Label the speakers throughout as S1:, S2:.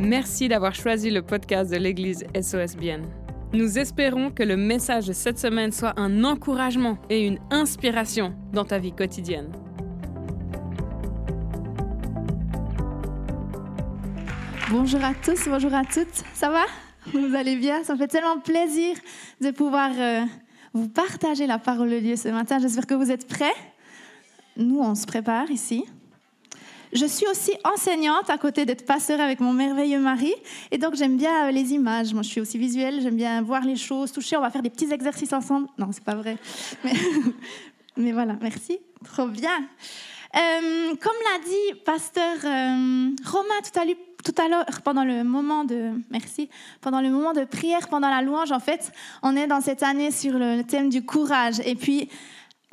S1: Merci d'avoir choisi le podcast de l'Église SOSBN. Nous espérons que le message de cette semaine soit un encouragement et une inspiration dans ta vie quotidienne.
S2: Bonjour à tous, bonjour à toutes. Ça va? Vous allez bien? Ça me fait tellement plaisir de pouvoir euh, vous partager la parole de Dieu ce matin. J'espère que vous êtes prêts. Nous, on se prépare ici. Je suis aussi enseignante à côté d'être pasteur avec mon merveilleux mari. Et donc, j'aime bien les images. Moi, je suis aussi visuelle. J'aime bien voir les choses, toucher. On va faire des petits exercices ensemble. Non, c'est pas vrai. Mais, mais, voilà, merci. Trop bien. Euh, comme l'a dit pasteur euh, Romain tout à l'heure, tout à l'heure, pendant le moment de merci, pendant le moment de prière, pendant la louange, en fait, on est dans cette année sur le thème du courage. Et puis,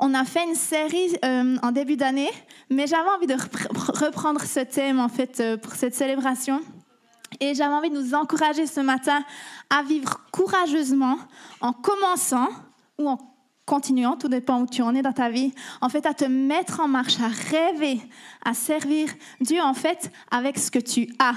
S2: on a fait une série euh, en début d'année, mais j'avais envie de reprendre ce thème en fait euh, pour cette célébration. Et j'avais envie de nous encourager ce matin à vivre courageusement en commençant ou en continuant, tout dépend où tu en es dans ta vie, en fait, à te mettre en marche, à rêver, à servir Dieu, en fait, avec ce que tu as.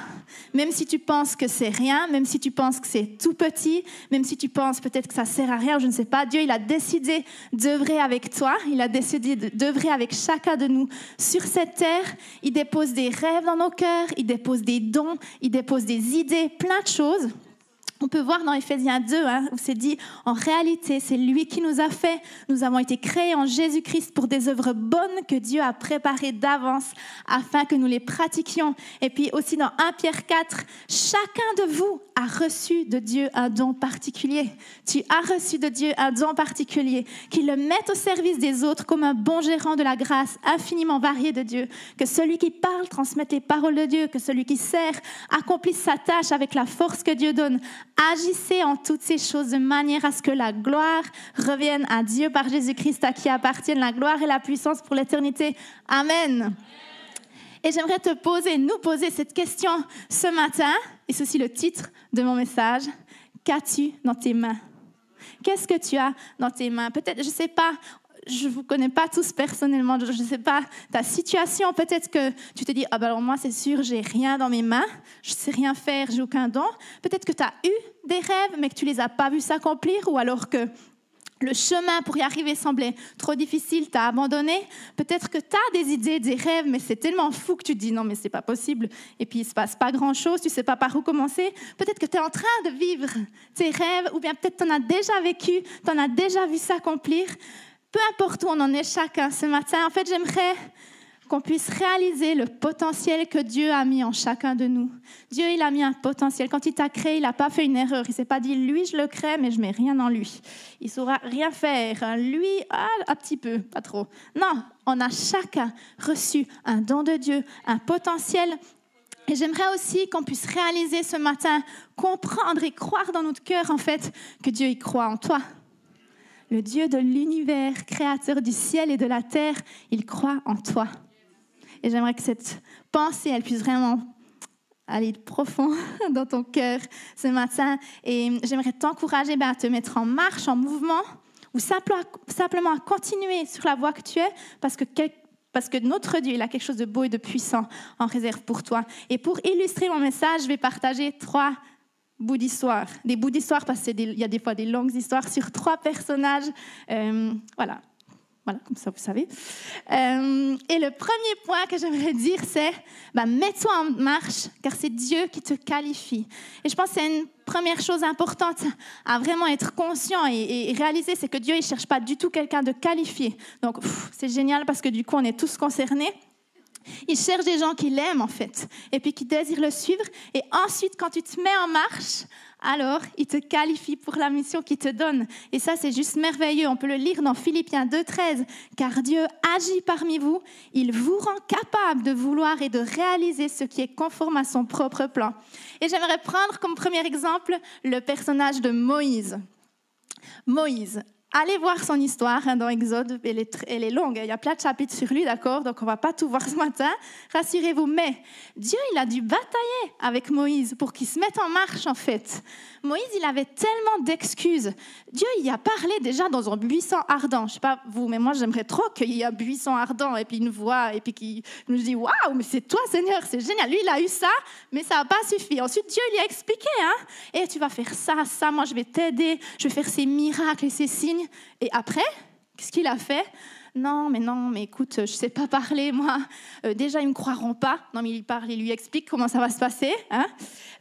S2: Même si tu penses que c'est rien, même si tu penses que c'est tout petit, même si tu penses peut-être que ça sert à rien, je ne sais pas, Dieu, il a décidé d'œuvrer avec toi, il a décidé d'œuvrer avec chacun de nous sur cette terre. Il dépose des rêves dans nos cœurs, il dépose des dons, il dépose des idées, plein de choses. On peut voir dans Ephésiens 2, hein, où c'est dit, en réalité, c'est lui qui nous a fait. Nous avons été créés en Jésus-Christ pour des œuvres bonnes que Dieu a préparées d'avance afin que nous les pratiquions. Et puis aussi dans 1 Pierre 4, chacun de vous a reçu de Dieu un don particulier. Tu as reçu de Dieu un don particulier, qu'il le mette au service des autres comme un bon gérant de la grâce infiniment variée de Dieu. Que celui qui parle transmette les paroles de Dieu, que celui qui sert accomplisse sa tâche avec la force que Dieu donne Agissez en toutes ces choses de manière à ce que la gloire revienne à Dieu par Jésus-Christ, à qui appartiennent la gloire et la puissance pour l'éternité. Amen. Et j'aimerais te poser, nous poser cette question ce matin, et ceci le titre de mon message. Qu'as-tu dans tes mains? Qu'est-ce que tu as dans tes mains? Peut-être, je ne sais pas, je ne vous connais pas tous personnellement, je ne sais pas ta situation. Peut-être que tu te dis, ah ben alors moi c'est sûr, j'ai rien dans mes mains, je ne sais rien faire, j'ai aucun don. Peut-être que tu as eu des rêves, mais que tu les as pas vus s'accomplir, ou alors que le chemin pour y arriver semblait trop difficile, tu as abandonné. Peut-être que tu as des idées, des rêves, mais c'est tellement fou que tu te dis non, mais c'est pas possible. Et puis il se passe pas grand-chose, tu sais pas par où commencer. Peut-être que tu es en train de vivre tes rêves, ou bien peut-être tu en as déjà vécu, tu en as déjà vu s'accomplir peu importe où on en est chacun ce matin, en fait, j'aimerais qu'on puisse réaliser le potentiel que Dieu a mis en chacun de nous. Dieu, il a mis un potentiel. Quand il t'a créé, il n'a pas fait une erreur. Il s'est pas dit, lui, je le crée, mais je mets rien en lui. Il saura rien faire. Lui, ah, un petit peu, pas trop. Non, on a chacun reçu un don de Dieu, un potentiel. Et j'aimerais aussi qu'on puisse réaliser ce matin, comprendre et croire dans notre cœur, en fait, que Dieu y croit en toi le Dieu de l'univers, créateur du ciel et de la terre, il croit en toi. Et j'aimerais que cette pensée, elle puisse vraiment aller profond dans ton cœur ce matin. Et j'aimerais t'encourager ben, à te mettre en marche, en mouvement, ou simplement à continuer sur la voie que tu es, parce que parce que notre Dieu, il a quelque chose de beau et de puissant en réserve pour toi. Et pour illustrer mon message, je vais partager trois bouts d'histoire. Des bouts d'histoire parce qu'il y a des fois des longues histoires sur trois personnages. Euh, voilà. Voilà, comme ça, vous savez. Euh, et le premier point que j'aimerais dire, c'est bah, mets-toi en marche, car c'est Dieu qui te qualifie. Et je pense que c'est une première chose importante à vraiment être conscient et, réaliser, c'est que Dieu, ne cherche pas du tout quelqu'un de qualifié. Donc, c'est génial parce que du coup, on est tous concernés. Il cherche des gens qui l'aiment en fait, et puis qui désirent le suivre. Et ensuite, quand tu te mets en marche, alors il te qualifie pour la mission qu'il te donne. Et ça, c'est juste merveilleux. On peut le lire dans Philippiens 2.13. Car Dieu agit parmi vous, il vous rend capable de vouloir et de réaliser ce qui est conforme à son propre plan. Et j'aimerais prendre comme premier exemple le personnage de Moïse. Moïse, Allez voir son histoire hein, dans Exode, elle est, longue, il y a plein de chapitres sur lui, d'accord? Donc on va pas tout voir ce matin, rassurez-vous. Mais Dieu, il a dû batailler avec Moïse pour qu'il se mette en marche en fait. Moïse, il avait tellement d'excuses. Dieu, il a parlé déjà dans un buisson ardent. Je sais pas vous, mais moi j'aimerais trop qu'il y ait un buisson ardent et puis une voix et puis qu'il nous dit waouh, mais c'est toi Seigneur, c'est génial. Lui, il a eu ça, mais ça n'a pas suffi. Ensuite, Dieu lui a expliqué, hein, et tu vas faire ça, ça, moi je vais t'aider, je vais faire ces miracles et ces signes. Et après, qu'est-ce qu'il a fait? Non, mais non, mais écoute, je ne sais pas parler, moi. Euh, déjà, ils ne me croiront pas. Non, mais il parle, il lui explique comment ça va se passer. Hein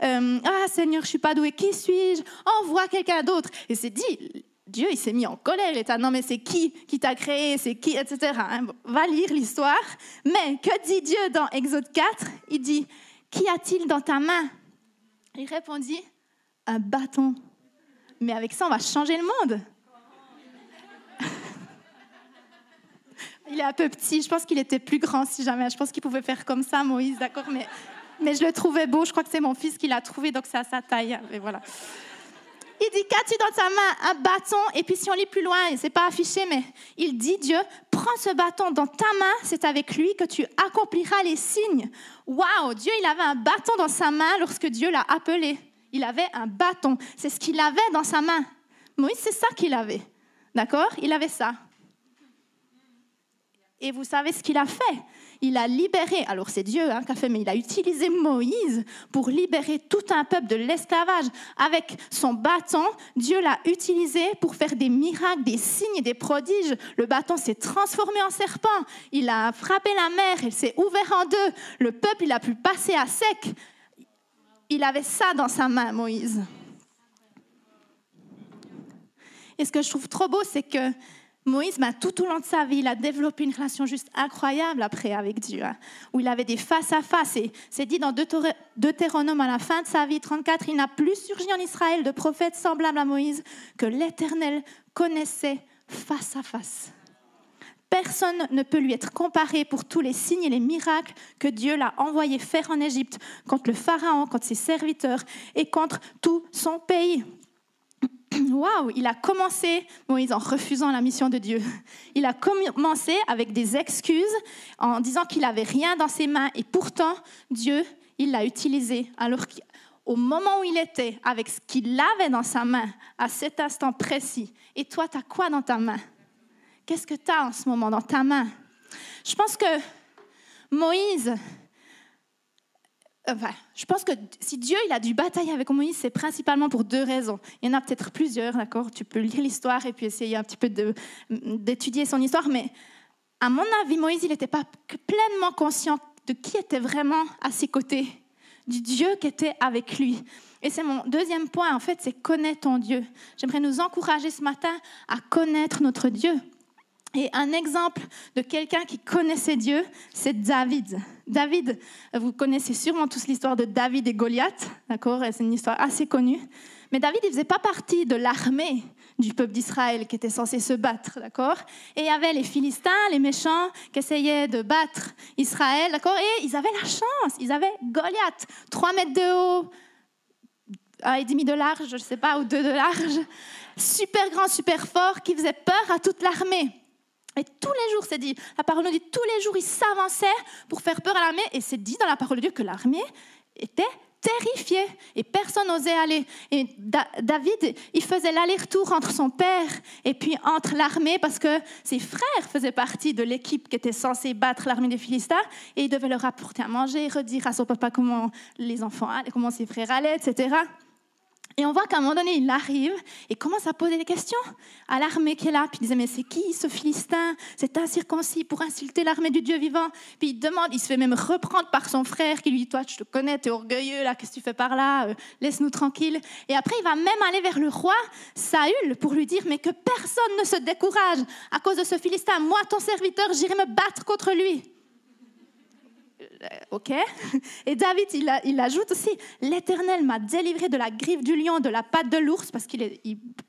S2: euh, ah, Seigneur, je suis pas doué. Qui suis-je? Envoie quelqu'un d'autre. Et c'est dit, Dieu, il s'est mis en colère. Il était, non, mais c'est qui qui t'a créé? C'est qui? Etc. Hein. va lire l'histoire. Mais que dit Dieu dans Exode 4 Il dit, Qu'y a-t-il dans ta main? Il répondit, un bâton. Mais avec ça, on va changer le monde. Il est un peu petit. Je pense qu'il était plus grand si jamais. Je pense qu'il pouvait faire comme ça, Moïse, d'accord mais, mais je le trouvais beau. Je crois que c'est mon fils qui l'a trouvé, donc c'est à sa taille. Et voilà. Il dit Qu'as-tu dans ta main? Un bâton. Et puis si on lit plus loin, c'est pas affiché, mais il dit Dieu, prends ce bâton dans ta main, c'est avec lui que tu accompliras les signes. Waouh Dieu, il avait un bâton dans sa main lorsque Dieu l'a appelé. Il avait un bâton. C'est ce qu'il avait dans sa main. Moïse, c'est ça qu'il avait. D'accord? Il avait ça. Et vous savez ce qu'il a fait? Il a libéré, alors c'est Dieu hein, qui a fait, mais il a utilisé Moïse pour libérer tout un peuple de l'esclavage. Avec son bâton, Dieu l'a utilisé pour faire des miracles, des signes et des prodiges. Le bâton s'est transformé en serpent. Il a frappé la mer, elle s'est ouverte en deux. Le peuple, il a pu passer à sec. Il avait ça dans sa main, Moïse. Et ce que je trouve trop beau, c'est que Moïse, tout au long de sa vie, il a développé une relation juste incroyable après avec Dieu, hein, où il avait des face à face. C'est dit dans Deutéronome à la fin de sa vie, 34, il n'a plus surgi en Israël de prophète semblable à Moïse que l'Éternel connaissait face à face. Personne ne peut lui être comparé pour tous les signes et les miracles que Dieu l'a envoyé faire en Égypte contre le Pharaon, contre ses serviteurs et contre tout son pays. Waouh, il a commencé, Moïse, en refusant la mission de Dieu. Il a commencé avec des excuses, en disant qu'il n'avait rien dans ses mains, et pourtant, Dieu, il l'a utilisé. Alors qu'au moment où il était, avec ce qu'il avait dans sa main, à cet instant précis, et toi, tu as quoi dans ta main? Qu'est-ce que tu as en ce moment dans ta main? Je pense que Moïse, je pense que si Dieu il a dû batailler avec Moïse, c'est principalement pour deux raisons. Il y en a peut-être plusieurs, d'accord? Tu peux lire l'histoire et puis essayer un petit peu d'étudier son histoire, mais à mon avis, Moïse, il n'était pas pleinement conscient de qui était vraiment à ses côtés, du Dieu qui était avec lui. Et c'est mon deuxième point, en fait, c'est connaître ton Dieu. J'aimerais nous encourager ce matin à connaître notre Dieu. Et un exemple de quelqu'un qui connaissait Dieu, c'est David. David, vous connaissez sûrement tous l'histoire de David et Goliath, d'accord? C'est une histoire assez connue. Mais David, il faisait pas partie de l'armée du peuple d'Israël qui était censé se battre, d'accord? Et il y avait les Philistins, les méchants, qui essayaient de battre Israël, d'accord? Et ils avaient la chance, ils avaient Goliath, 3 mètres de haut, un et demi de large, je ne sais pas, ou deux de large, super grand, super fort, qui faisait peur à toute l'armée. Et tous les jours, c'est dit, la parole nous dit, tous les jours, ils s'avançaient pour faire peur à l'armée. Et c'est dit dans la parole de Dieu que l'armée était terrifiée et personne n'osait aller. Et David, il faisait l'aller-retour entre son père et puis entre l'armée parce que ses frères faisaient partie de l'équipe qui était censée battre l'armée des Philistins et il devait leur apporter à manger, redire à son papa comment les enfants allaient, comment ses frères allaient, etc. Et on voit qu'à un moment donné, il arrive et commence à poser des questions à l'armée qui est là. Puis il disait, mais c'est qui ce Philistin C'est incirconcis pour insulter l'armée du Dieu vivant? Puis il demande, il se fait même reprendre par son frère qui lui dit, toi, je te connais, tu es orgueilleux, là, qu'est-ce que tu fais par là? Euh, Laisse-nous tranquille. Et après, il va même aller vers le roi Saül pour lui dire, mais que personne ne se décourage à cause de ce Philistin. Moi, ton serviteur, j'irai me battre contre lui. Euh, ok Et David, il, ajoute aussi, l'Éternel m'a délivré de la griffe du lion, de la patte de l'ours, parce qu'il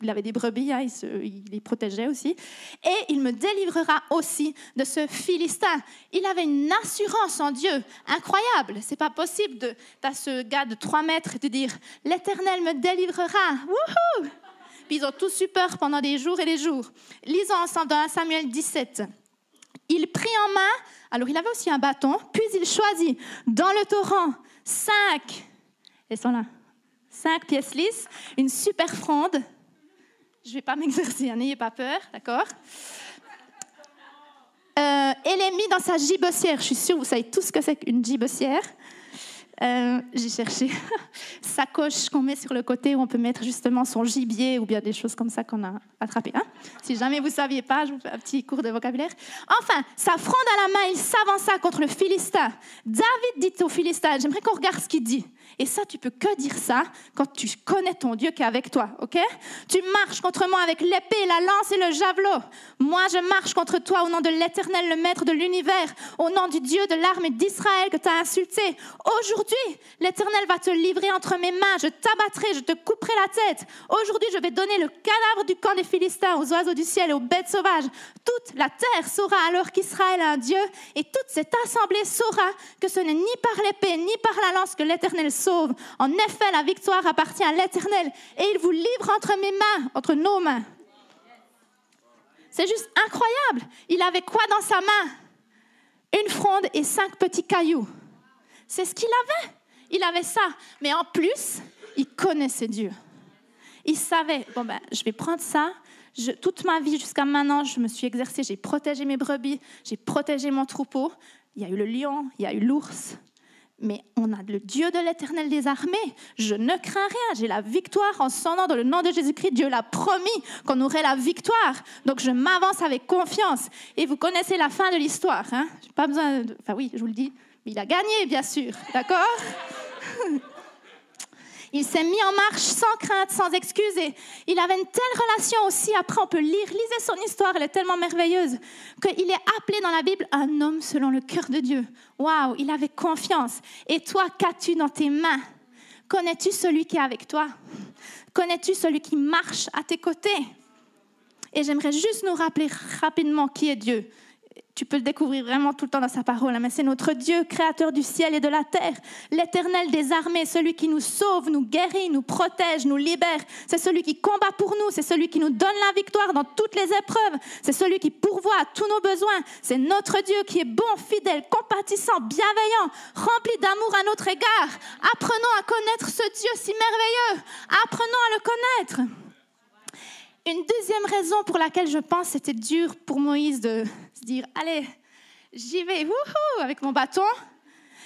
S2: avait des brebis, hein, il, les protégeait aussi. Et il me délivrera aussi de ce Philistin. Il avait une assurance en Dieu incroyable. C'est pas possible de, ce gars de 3 mètres de dire, l'Éternel me délivrera. Wouhou Puis ils ont tous eu peur pendant des jours et des jours. Lisons ensemble dans 1 Samuel 17. Il prit en main, alors il avait aussi un bâton, puis il choisit dans le torrent cinq, elles sont là, cinq pièces lisses, une super fronde. Je ne vais pas m'exercer, hein, n'ayez pas peur, d'accord? Euh, Et les mit dans sa gibecière. Je suis sûre, vous savez tout ce que c'est qu'une gibecière. Euh, j'ai cherché sacoche qu'on met sur le côté où on peut mettre justement son gibier ou bien des choses comme ça qu'on a attrapées. Hein. Si jamais vous ne saviez pas, je vous fais un petit cours de vocabulaire. Enfin, sa fronde à la main, il s'avança contre le Philistin. David dit au Philistin, j'aimerais qu'on regarde ce qu'il dit. Et ça, tu peux que dire ça quand tu connais ton Dieu qui est avec toi, ok? Tu marches contre moi avec l'épée, la lance et le javelot. Moi, je marche contre toi au nom de l'Éternel, le Maître de l'univers, au nom du Dieu de l'armée d'Israël que tu as insulté. Aujourd'hui, l'Éternel va te livrer entre mes mains. Je t'abattrai, je te couperai la tête. Aujourd'hui, je vais donner le cadavre du camp des Philistins aux oiseaux du ciel et aux bêtes sauvages. Toute la terre saura alors qu'Israël a un Dieu et toute cette assemblée saura que ce n'est ni par l'épée ni par la lance que l'Éternel sauve. En effet, la victoire appartient à l'Éternel et il vous livre entre mes mains, entre nos mains. C'est juste incroyable. Il avait quoi dans sa main? Une fronde et cinq petits cailloux. C'est ce qu'il avait. Il avait ça. Mais en plus, il connaissait Dieu. Il savait, bon ben, je vais prendre ça. toute ma vie jusqu'à maintenant, je me suis exercée, j'ai protégé mes brebis, j'ai protégé mon troupeau. Il y a eu le lion, il y a eu l'ours, mais on a le Dieu de l'éternel des armées. Je ne crains rien. J'ai la victoire en son nom. Dans le nom de Jésus-Christ, Dieu l'a promis qu'on aurait la victoire. Donc je m'avance avec confiance. Et vous connaissez la fin de l'histoire. Hein pas besoin de... Enfin oui, je vous le dis. Il a gagné, bien sûr. D'accord? Il s'est mis en marche sans crainte, sans excuse. il avait une telle relation aussi. Après, on peut lire, lisez son histoire, elle est tellement merveilleuse, qu'il est appelé dans la Bible un homme selon le cœur de Dieu. Waouh, il avait confiance. Et toi, qu'as-tu dans tes mains? Connais-tu celui qui est avec toi? Connais-tu celui qui marche à tes côtés? Et j'aimerais juste nous rappeler rapidement qui est Dieu tu peux le découvrir vraiment tout le temps dans sa parole, hein, mais c'est notre Dieu, créateur du ciel et de la terre, l'éternel des armées, celui qui nous sauve, nous guérit, nous protège, nous libère. C'est celui qui combat pour nous, c'est celui qui nous donne la victoire dans toutes les épreuves, c'est celui qui pourvoit à tous nos besoins. C'est notre Dieu qui est bon, fidèle, compatissant, bienveillant, rempli d'amour à notre égard. Apprenons à connaître ce Dieu si merveilleux. Apprenons à le connaître. Une deuxième raison pour laquelle je pense c'était dur pour Moïse de dire Allez, j'y vais, wouhou, avec mon bâton,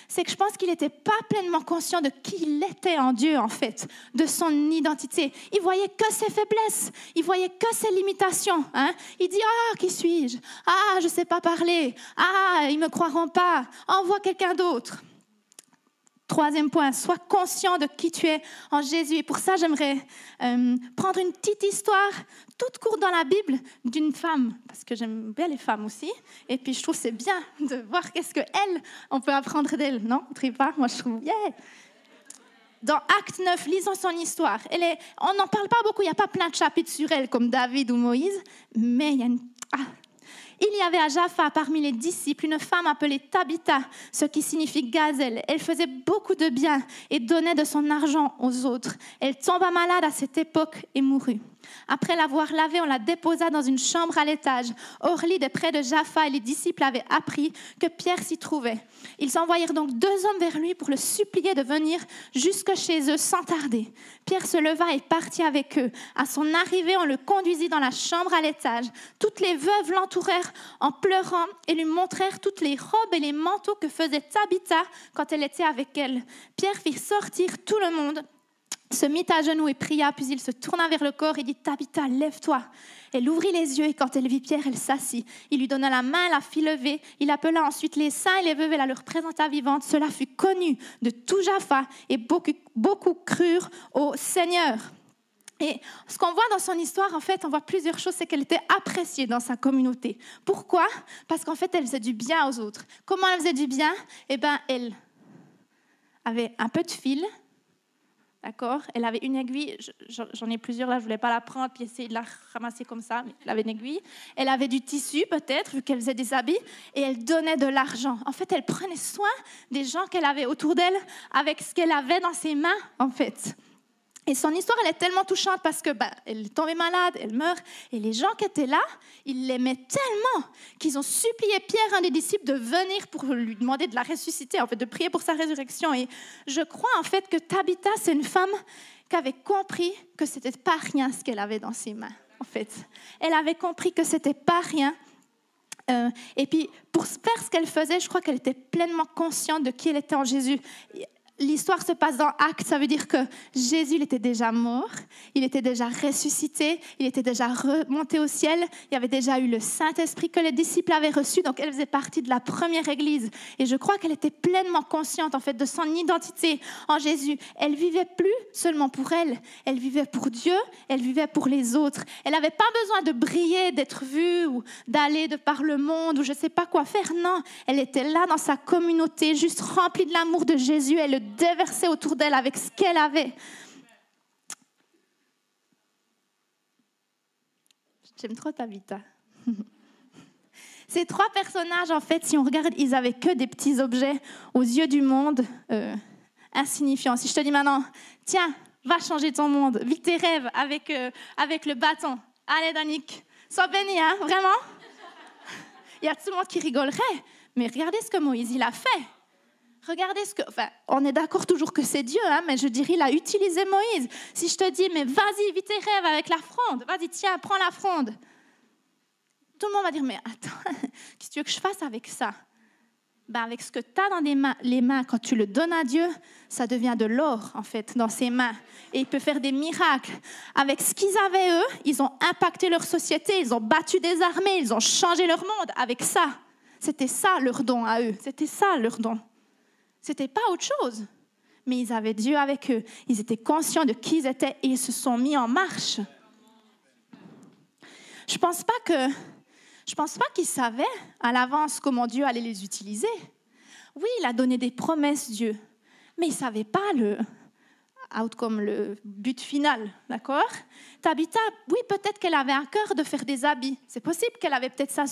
S2: c'est que je pense qu'il n'était pas pleinement conscient de qui il était en Dieu, en fait, de son identité. Il voyait que ses faiblesses, il voyait que ses limitations. Hein. Il dit Ah, qui suis-je? Ah, je ne sais pas parler. Ah, ils ne me croiront pas. Envoie quelqu'un d'autre. Troisième point, sois conscient de qui tu es en Jésus. Et pour ça, j'aimerais euh, prendre une petite histoire toute courte dans la Bible d'une femme, parce que j'aime bien les femmes aussi. Et puis je trouve c'est bien de voir qu'est-ce qu'elle, on peut apprendre d'elle. Non, pas Moi, je trouve, yeah dans Acte 9, lisons son histoire. Elle on n'en parle pas beaucoup, il n'y a pas plein de chapitres sur elle comme David ou Moïse, mais il y a une, ah, il y avait à Jaffa, parmi les disciples, une femme appelée Tabitha, ce qui signifie gazelle. Elle faisait beaucoup de bien et donnait de son argent aux autres. Elle tomba malade à cette époque et mourut. Après l'avoir lavée, on la déposa dans une chambre à l'étage. Orly, de près de Jaffa, et les disciples avaient appris que Pierre s'y trouvait. Ils envoyèrent donc deux hommes vers lui pour le supplier de venir jusque chez eux sans tarder. Pierre se leva et partit avec eux. À son arrivée, on le conduisit dans la chambre à l'étage. Toutes les veuves l'entourèrent en pleurant et lui montrèrent toutes les robes et les manteaux que faisait Tabitha quand elle était avec elle. Pierre fit sortir tout le monde se mit à genoux et pria, puis il se tourna vers le corps et dit Tabitha, lève-toi. Elle ouvrit les yeux et quand elle vit Pierre, elle s'assit. Il lui donna la main, la fit lever. Il appela ensuite les saints et les veuves et la leur présenta vivante. Cela fut connu de tout Jaffa et beaucoup, beaucoup crurent au Seigneur. Et ce qu'on voit dans son histoire, en fait, on voit plusieurs choses, c'est qu'elle était appréciée dans sa communauté. Pourquoi? Parce qu'en fait, elle faisait du bien aux autres. Comment elle faisait du bien? Eh bien, elle avait un peu de fil, D'accord? Elle avait une aiguille, j'en ai plusieurs là, je voulais pas la prendre puis essayer de la ramasser comme ça, mais elle avait une aiguille. Elle avait du tissu peut-être, vu qu'elle faisait des habits, et elle donnait de l'argent. En fait, elle prenait soin des gens qu'elle avait autour d'elle avec ce qu'elle avait dans ses mains, en fait. Et son histoire, elle est tellement touchante parce que bah, elle est tombée malade, elle meurt, et les gens qui étaient là, ils l'aimaient tellement qu'ils ont supplié Pierre, un des disciples, de venir pour lui demander de la ressusciter, en fait, de prier pour sa résurrection. Et je crois en fait que Tabitha, c'est une femme qui avait compris que c'était pas rien ce qu'elle avait dans ses mains. En fait, elle avait compris que c'était pas rien. Euh, et puis, pour faire ce qu'elle faisait, je crois qu'elle était pleinement consciente de qui elle était en Jésus l'histoire se passe dans Actes, ça veut dire que Jésus était déjà mort, il était déjà ressuscité, il était déjà remonté au ciel, il y avait déjà eu le Saint-Esprit que les disciples avaient reçu, donc elle faisait partie de la première église. Et je crois qu'elle était pleinement consciente en fait de son identité en Jésus. Elle vivait plus seulement pour elle, elle vivait pour Dieu, elle vivait pour les autres. Elle n'avait pas besoin de briller, d'être vue ou d'aller de par le monde ou je ne sais pas quoi faire. Non, elle était là dans sa communauté, juste remplie de l'amour de Jésus. Elle le déverser autour d'elle avec ce qu'elle avait. J'aime trop ta vita. Ces trois personnages, en fait, si on regarde, ils avaient que des petits objets aux yeux du monde euh, insignifiants. Si je te dis maintenant, tiens, va changer ton monde, vis tes rêves avec, euh, avec le bâton. Allez, Danick, sois béni, hein, vraiment. Il y a tout le monde qui rigolerait, mais regardez ce que Moïse il a fait. Regardez ce que. Enfin, on est d'accord toujours que c'est Dieu, hein, mais je dirais, il a utilisé Moïse. Si je te dis, mais vas-y, vis tes rêves avec la fronde, vas-y, tiens, prends la fronde. Tout le monde va dire, mais attends, qu'est-ce que tu veux que je fasse avec ça? Ben Avec ce que tu as dans les mains, les mains, quand tu le donnes à Dieu, ça devient de l'or, en fait, dans ses mains. Et il peut faire des miracles. Avec ce qu'ils avaient, eux, ils ont impacté leur société, ils ont battu des armées, ils ont changé leur monde avec ça. C'était ça leur don à eux, c'était ça leur don. C'était pas autre chose. Mais ils avaient Dieu avec eux. Ils étaient conscients de qui ils étaient et ils se sont mis en marche. Je pense pas que je pense pas qu'ils savaient à l'avance comment Dieu allait les utiliser. Oui, il a donné des promesses Dieu, mais ils savaient pas le comme le but final, d'accord? Tabitha, oui, peut-être qu'elle avait un cœur de faire des habits. C'est possible qu'elle avait peut-être ça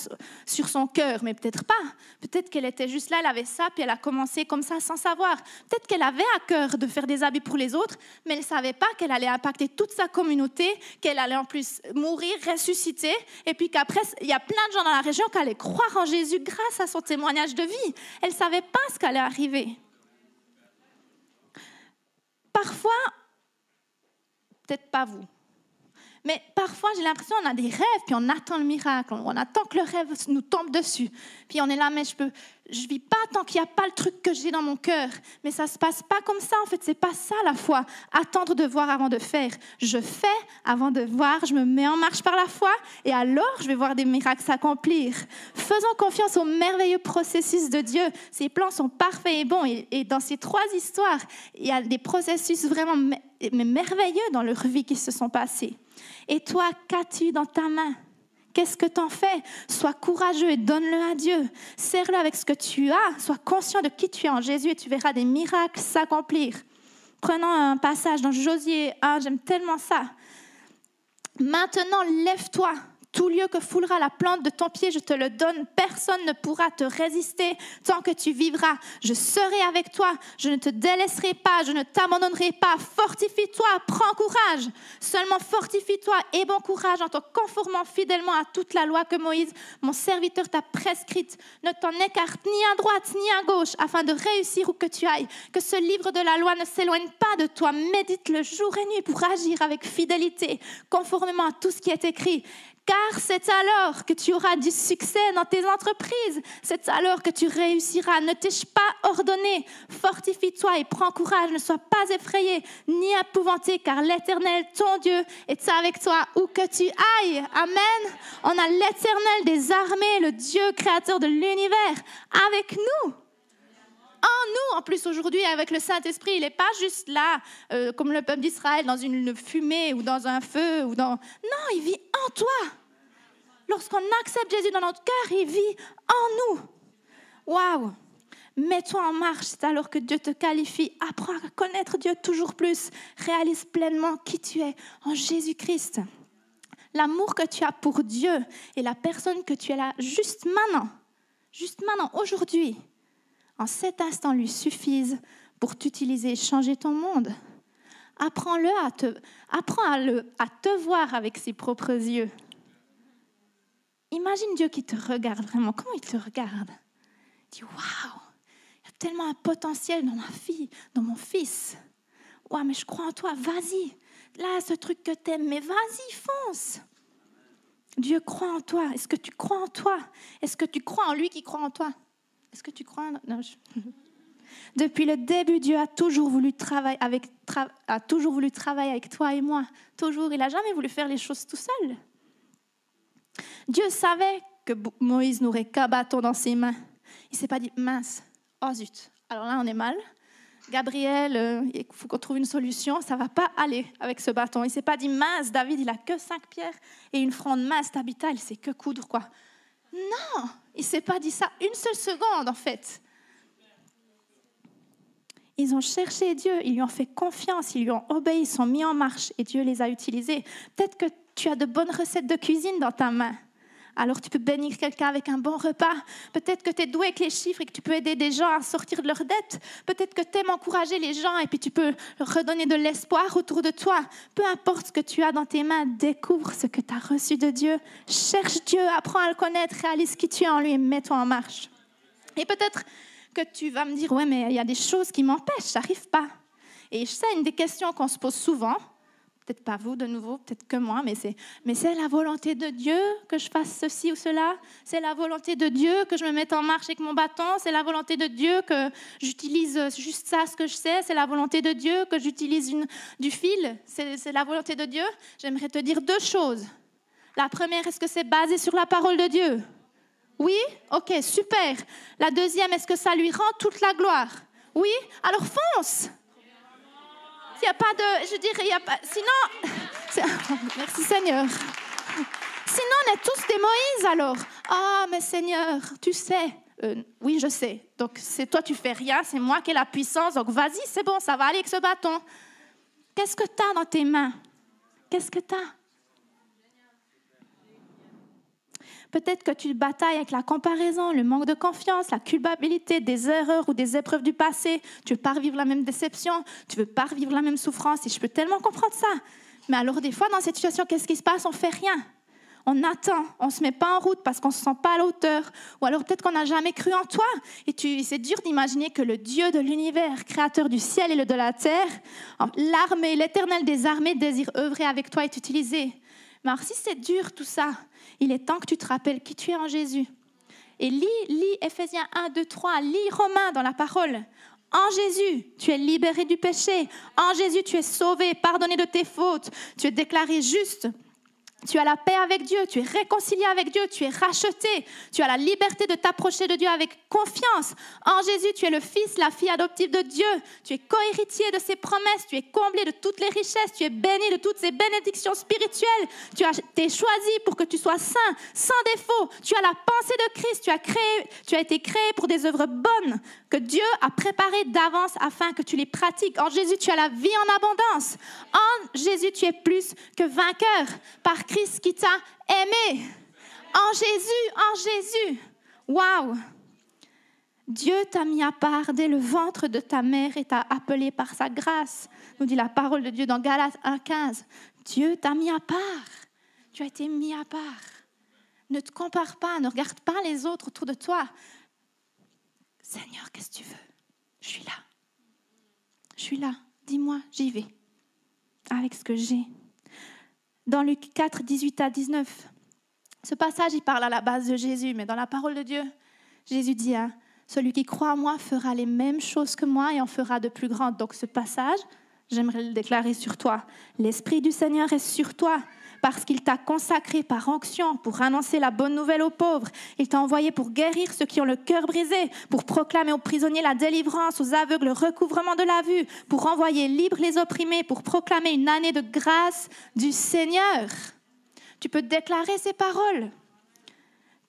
S2: sur son cœur, mais peut-être pas. Peut-être qu'elle était juste là, elle avait ça, puis elle a commencé comme ça sans savoir. Peut-être qu'elle avait à cœur de faire des habits pour les autres, mais elle ne savait pas qu'elle allait impacter toute sa communauté, qu'elle allait en plus mourir, ressusciter, et puis qu'après, il y a plein de gens dans la région qui allaient croire en Jésus grâce à son témoignage de vie. Elle ne savait pas ce qui allait arriver parfois, peut-être pas vous, mais parfois, j'ai l'impression qu'on a des rêves, puis on attend le miracle, on attend que le rêve nous tombe dessus. Puis on est là, mais je peux, je vis pas tant qu'il n'y a pas le truc que j'ai dans mon cœur. Mais ça se passe pas comme ça, en fait, c'est pas ça la foi. Attendre de voir avant de faire. Je fais avant de voir, je me mets en marche par la foi, et alors je vais voir des miracles s'accomplir. Faisons confiance au merveilleux processus de Dieu. Ses plans sont parfaits et bons. Et dans ces trois histoires, il y a des processus vraiment merveilleux dans leur vie qui se sont passés. Et toi, qu'as-tu dans ta main? Qu'est-ce que tu en fais? Sois courageux et donne-le à Dieu. Serre-le avec ce que tu as. Sois conscient de qui tu es en Jésus et tu verras des miracles s'accomplir. Prenons un passage dans Josué 1, j'aime tellement ça. Maintenant, lève-toi tout lieu que foulera la plante de ton pied, je te le donne. Personne ne pourra te résister tant que tu vivras. Je serai avec toi. Je ne te délaisserai pas. Je ne t'abandonnerai pas. Fortifie-toi. Prends courage. Seulement fortifie-toi et bon courage en te conformant fidèlement à toute la loi que Moïse, mon serviteur, t'a prescrite. Ne t'en écarte ni à droite ni à gauche afin de réussir où que tu ailles. Que ce livre de la loi ne s'éloigne pas de toi. Médite le jour et nuit pour agir avec fidélité, conformément à tout ce qui est écrit car c'est alors que tu auras du succès dans tes entreprises. C'est alors que tu réussiras. Ne t'ai-je pas ordonné? Fortifie-toi et prends courage. Ne sois pas effrayé ni épouvanté, car l'Éternel, ton Dieu, est avec toi où que tu ailles. Amen. On a l'Éternel des armées, le Dieu créateur de l'univers, avec nous en nous. En plus, aujourd'hui, avec le Saint-Esprit, il n'est pas juste là, euh, comme le peuple d'Israël, dans une fumée ou dans un feu. ou dans. Non, il vit en toi. Lorsqu'on accepte Jésus dans notre cœur, il vit en nous. Waouh! Mets-toi en marche, c'est alors que Dieu te qualifie. Apprends à connaître Dieu toujours plus. Réalise pleinement qui tu es en Jésus-Christ. L'amour que tu as pour Dieu et la personne que tu es là juste maintenant, juste maintenant, aujourd'hui, en cet instant lui suffisent pour t'utiliser et changer ton monde. Apprends-le à te, apprends à, le, à te voir avec ses propres yeux. Imagine Dieu qui te regarde vraiment. Comment il te regarde? Il dit Waouh, il y a tellement un potentiel dans ma fille, dans mon fils. Waouh, mais je crois en toi, vas-y. Là, ce truc que tu aimes, mais vas-y, fonce. Dieu croit en toi. Est-ce que tu crois en toi? Est-ce que tu crois en lui qui croit en toi? Est-ce que tu crois? Non, Depuis le début, Dieu a toujours voulu travailler avec, a toujours voulu travailler avec toi et moi. Toujours. Il n'a jamais voulu faire les choses tout seul. Dieu savait que Moïse n'aurait qu'un bâton dans ses mains. Il ne s'est pas dit, mince, oh zut, alors là on est mal. Gabriel, euh, il faut qu'on trouve une solution, ça va pas aller avec ce bâton. Il s'est pas dit, mince, David, il a que cinq pierres et une fronde mince, Tabitha, il sait que coudre, quoi. Non, il s'est pas dit ça une seule seconde, en fait. Ils ont cherché Dieu, ils lui ont fait confiance, ils lui ont obéi, ils sont mis en marche et Dieu les a utilisés. Peut-être que tu as de bonnes recettes de cuisine dans ta main. Alors tu peux bénir quelqu'un avec un bon repas. Peut-être que tu es doué avec les chiffres et que tu peux aider des gens à sortir de leurs dettes. Peut-être que tu aimes encourager les gens et puis tu peux leur redonner de l'espoir autour de toi. Peu importe ce que tu as dans tes mains, découvre ce que tu as reçu de Dieu. Cherche Dieu, apprends à le connaître, réalise qui tu es en lui et mets-toi en marche. Et peut-être que tu vas me dire, ouais, mais il y a des choses qui m'empêchent, ça n'arrive pas. Et sais, une des questions qu'on se pose souvent, peut-être pas vous de nouveau, peut-être que moi, mais c'est, mais c'est la volonté de Dieu que je fasse ceci ou cela. C'est la volonté de Dieu que je me mette en marche avec mon bâton. C'est la volonté de Dieu que j'utilise juste ça, ce que je sais. C'est la volonté de Dieu que j'utilise du fil. C'est, c'est la volonté de Dieu. J'aimerais te dire deux choses. La première, est-ce que c'est basé sur la parole de Dieu? Oui? Ok, super. La deuxième, est-ce que ça lui rend toute la gloire? Oui? Alors fonce il n'y a pas de. Je dirais, il a pas. Sinon. Merci Seigneur. Sinon, on est tous des Moïse alors. Ah, mais Seigneur, tu sais. Euh, oui, je sais. Donc, c'est toi, tu fais rien, c'est moi qui ai la puissance. Donc, vas-y, c'est bon, ça va aller avec ce bâton. Qu'est-ce que tu as dans tes mains? Qu'est-ce que tu as Peut-être que tu batailles avec la comparaison, le manque de confiance, la culpabilité des erreurs ou des épreuves du passé. Tu veux pas revivre la même déception, tu veux pas revivre la même souffrance. Et je peux tellement comprendre ça. Mais alors des fois, dans cette situation, qu'est-ce qui se passe? On fait rien. On attend, on se met pas en route parce qu'on se sent pas à la hauteur. Ou alors peut-être qu'on n'a jamais cru en toi. Et c'est dur d'imaginer que le Dieu de l'univers, créateur du ciel et de la terre, l'armée, l'éternel des armées désire œuvrer avec toi et t'utiliser. Mais alors si c'est dur tout ça, il est temps que tu te rappelles qui tu es en Jésus. Et lis, lis Ephésiens 1, 2, 3, lis Romains dans la parole. En Jésus, tu es libéré du péché. En Jésus, tu es sauvé, pardonné de tes fautes. Tu es déclaré juste. Tu as la paix avec Dieu, tu es réconcilié avec Dieu, tu es racheté, tu as la liberté de t'approcher de Dieu avec confiance. En Jésus, tu es le fils, la fille adoptive de Dieu, tu es cohéritier de ses promesses, tu es comblé de toutes les richesses, tu es béni de toutes ses bénédictions spirituelles. Tu as été choisi pour que tu sois saint, sans défaut. Tu as la pensée de Christ, tu as, créé, tu as été créé pour des œuvres bonnes que Dieu a préparées d'avance afin que tu les pratiques. En Jésus, tu as la vie en abondance. En Jésus, tu es plus que vainqueur par qui t'a aimé. En Jésus, en Jésus. Waouh! Dieu t'a mis à part dès le ventre de ta mère et t'a appelé par sa grâce, nous dit la parole de Dieu dans Galates 1,15. Dieu t'a mis à part. Tu as été mis à part. Ne te compare pas, ne regarde pas les autres autour de toi. Seigneur, qu'est-ce que tu veux? Je suis là. Je suis là. Dis-moi, j'y vais. Avec ce que j'ai dans Luc 4, 18 à 19. Ce passage, il parle à la base de Jésus, mais dans la parole de Dieu, Jésus dit, hein, celui qui croit en moi fera les mêmes choses que moi et en fera de plus grandes. Donc ce passage, j'aimerais le déclarer sur toi. L'Esprit du Seigneur est sur toi parce qu'il t'a consacré par onction pour annoncer la bonne nouvelle aux pauvres. Il t'a envoyé pour guérir ceux qui ont le cœur brisé, pour proclamer aux prisonniers la délivrance, aux aveugles le recouvrement de la vue, pour envoyer libres les opprimés, pour proclamer une année de grâce du Seigneur. Tu peux déclarer ces paroles.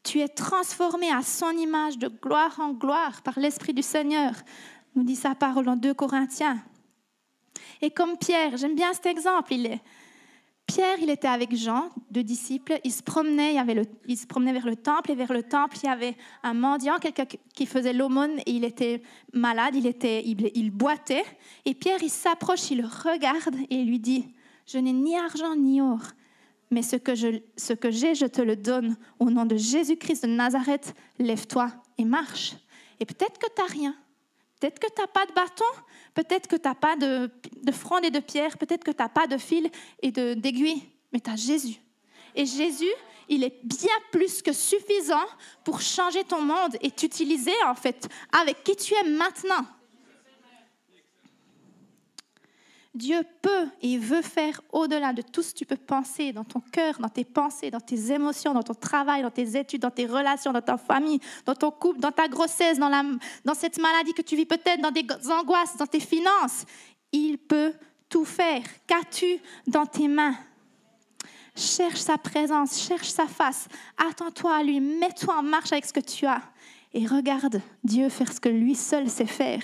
S2: Tu es transformé à son image de gloire en gloire par l'Esprit du Seigneur, nous dit sa parole en 2 Corinthiens. Et comme Pierre, j'aime bien cet exemple, il est, Pierre, il était avec Jean, deux disciples. Il se promenait, il, se promenait vers le temple et vers le temple, il y avait un mendiant, quelqu'un qui faisait l'aumône et il était malade, il, était, il, il boitait. Et Pierre, il s'approche, il le regarde et il lui dit, je n'ai ni argent ni or, mais ce que, je, ce que j'ai, je te le donne. Au nom de Jésus-Christ de Nazareth, lève-toi et marche. Et peut-être que tu n'as rien. Peut-être que tu n'as pas de bâton, peut-être que tu n'as pas de, de fronde et de pierre, peut-être que tu n'as pas de fil et d'aiguille, mais tu as Jésus. Et Jésus, il est bien plus que suffisant pour changer ton monde et t'utiliser en fait avec qui tu es maintenant. Dieu peut et veut faire au-delà de tout ce que tu peux penser dans ton cœur, dans tes pensées, dans tes émotions, dans ton travail, dans tes études, dans tes relations, dans ta famille, dans ton couple, dans ta grossesse, dans, cette maladie que tu vis peut-être, dans des angoisses, dans tes finances. Il peut tout faire. Qu'as-tu dans tes mains? Cherche sa présence, cherche sa face. Attends-toi à lui, mets-toi en marche avec ce que tu as et regarde Dieu faire ce que lui seul sait faire.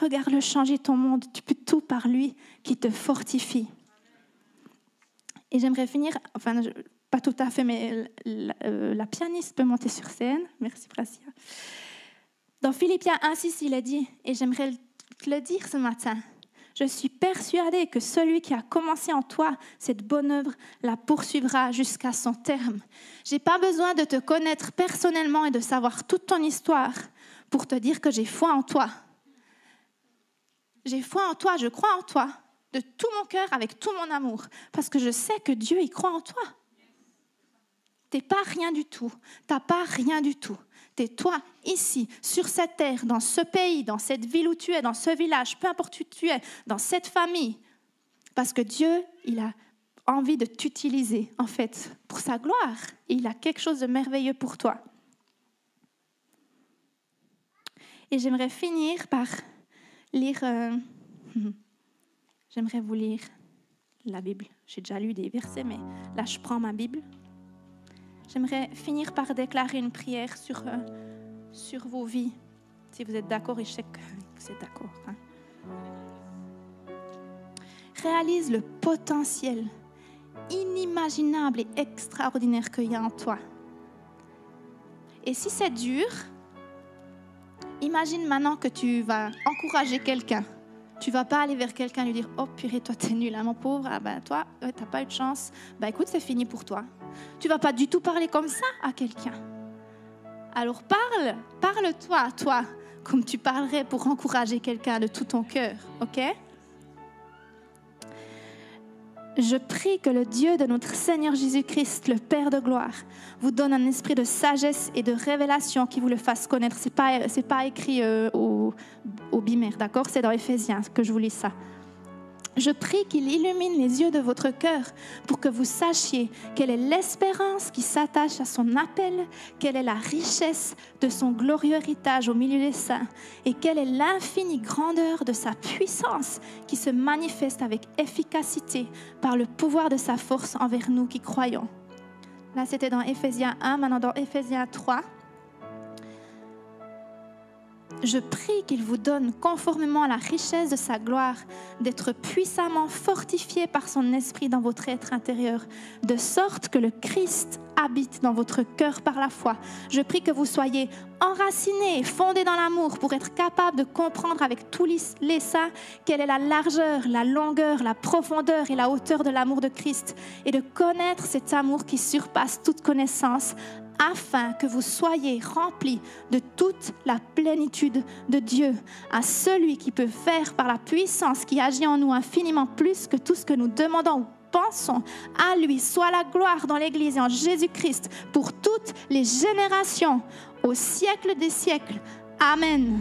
S2: Regarde-le changer ton monde. Tu peux tout par lui qui te fortifie. Et j'aimerais finir, enfin, pas tout à fait, mais euh, la, pianiste peut monter sur scène. Merci, Prasia. Dans Philippiens 1,6, il a dit, et j'aimerais te le dire ce matin, je suis persuadée que celui qui a commencé en toi cette bonne œuvre la poursuivra jusqu'à son terme. J'ai pas besoin de te connaître personnellement et de savoir toute ton histoire pour te dire que j'ai foi en toi. J'ai foi en toi, je crois en toi, de tout mon cœur, avec tout mon amour, parce que je sais que Dieu, il croit en toi. T'es pas rien du tout, t'as pas rien du tout. T'es toi, ici, sur cette terre, dans ce pays, dans cette ville où tu es, dans ce village, peu importe où tu es, dans cette famille, parce que Dieu, il a envie de t'utiliser, en fait, pour sa gloire. il a quelque chose de merveilleux pour toi. Et j'aimerais finir par lire. Euh, j'aimerais vous lire la Bible. J'ai déjà lu des versets, mais là, je prends ma Bible. J'aimerais finir par déclarer une prière sur, euh, sur vos vies. Si vous êtes d'accord, et je sais que vous êtes d'accord. Hein. Réalise le potentiel inimaginable et extraordinaire qu'il y a en toi. Et si c'est dur, Imagine maintenant que tu vas encourager quelqu'un. Tu vas pas aller vers quelqu'un et lui dire Oh purée, toi t'es nul, hein, mon pauvre. Ah ben toi, t'as pas eu de chance. Bah écoute, c'est fini pour toi. Tu vas pas du tout parler comme ça à quelqu'un. Alors parle, parle-toi toi comme tu parlerais pour encourager quelqu'un de tout ton cœur, ok? Je prie que le Dieu de notre Seigneur Jésus-Christ, le Père de gloire, vous donne un esprit de sagesse et de révélation qui vous le fasse connaître. Ce n'est pas, pas écrit euh, au, au bimère, d'accord? C'est dans Éphésiens que je vous lis ça. Je prie qu'il illumine les yeux de votre cœur pour que vous sachiez quelle est l'espérance qui s'attache à son appel, quelle est la richesse de son glorieux héritage au milieu des saints et quelle est l'infinie grandeur de sa puissance qui se manifeste avec efficacité par le pouvoir de sa force envers nous qui croyons. Là, c'était dans Éphésiens 1, maintenant dans Éphésiens 3 je prie qu'il vous donne, conformément à la richesse de sa gloire, d'être puissamment fortifié par son esprit dans votre être intérieur, de sorte que le Christ habite dans votre cœur par la foi. Je prie que vous soyez enracinés fondés dans l'amour pour être capable de comprendre avec tous les saints quelle est la largeur, la longueur, la profondeur et la hauteur de l'amour de Christ et de connaître cet amour qui surpasse toute connaissance afin que vous soyez remplis de toute la plénitude de Dieu, à celui qui peut faire par la puissance qui agit en nous infiniment plus que tout ce que nous demandons ou pensons. À lui soit la gloire dans l'Église et en Jésus-Christ pour toutes les générations, au siècle des siècles. Amen.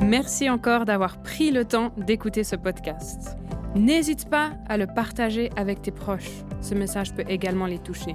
S1: Merci encore d'avoir pris le temps d'écouter ce podcast. N'hésite pas à le partager avec tes proches. Ce message peut également les toucher.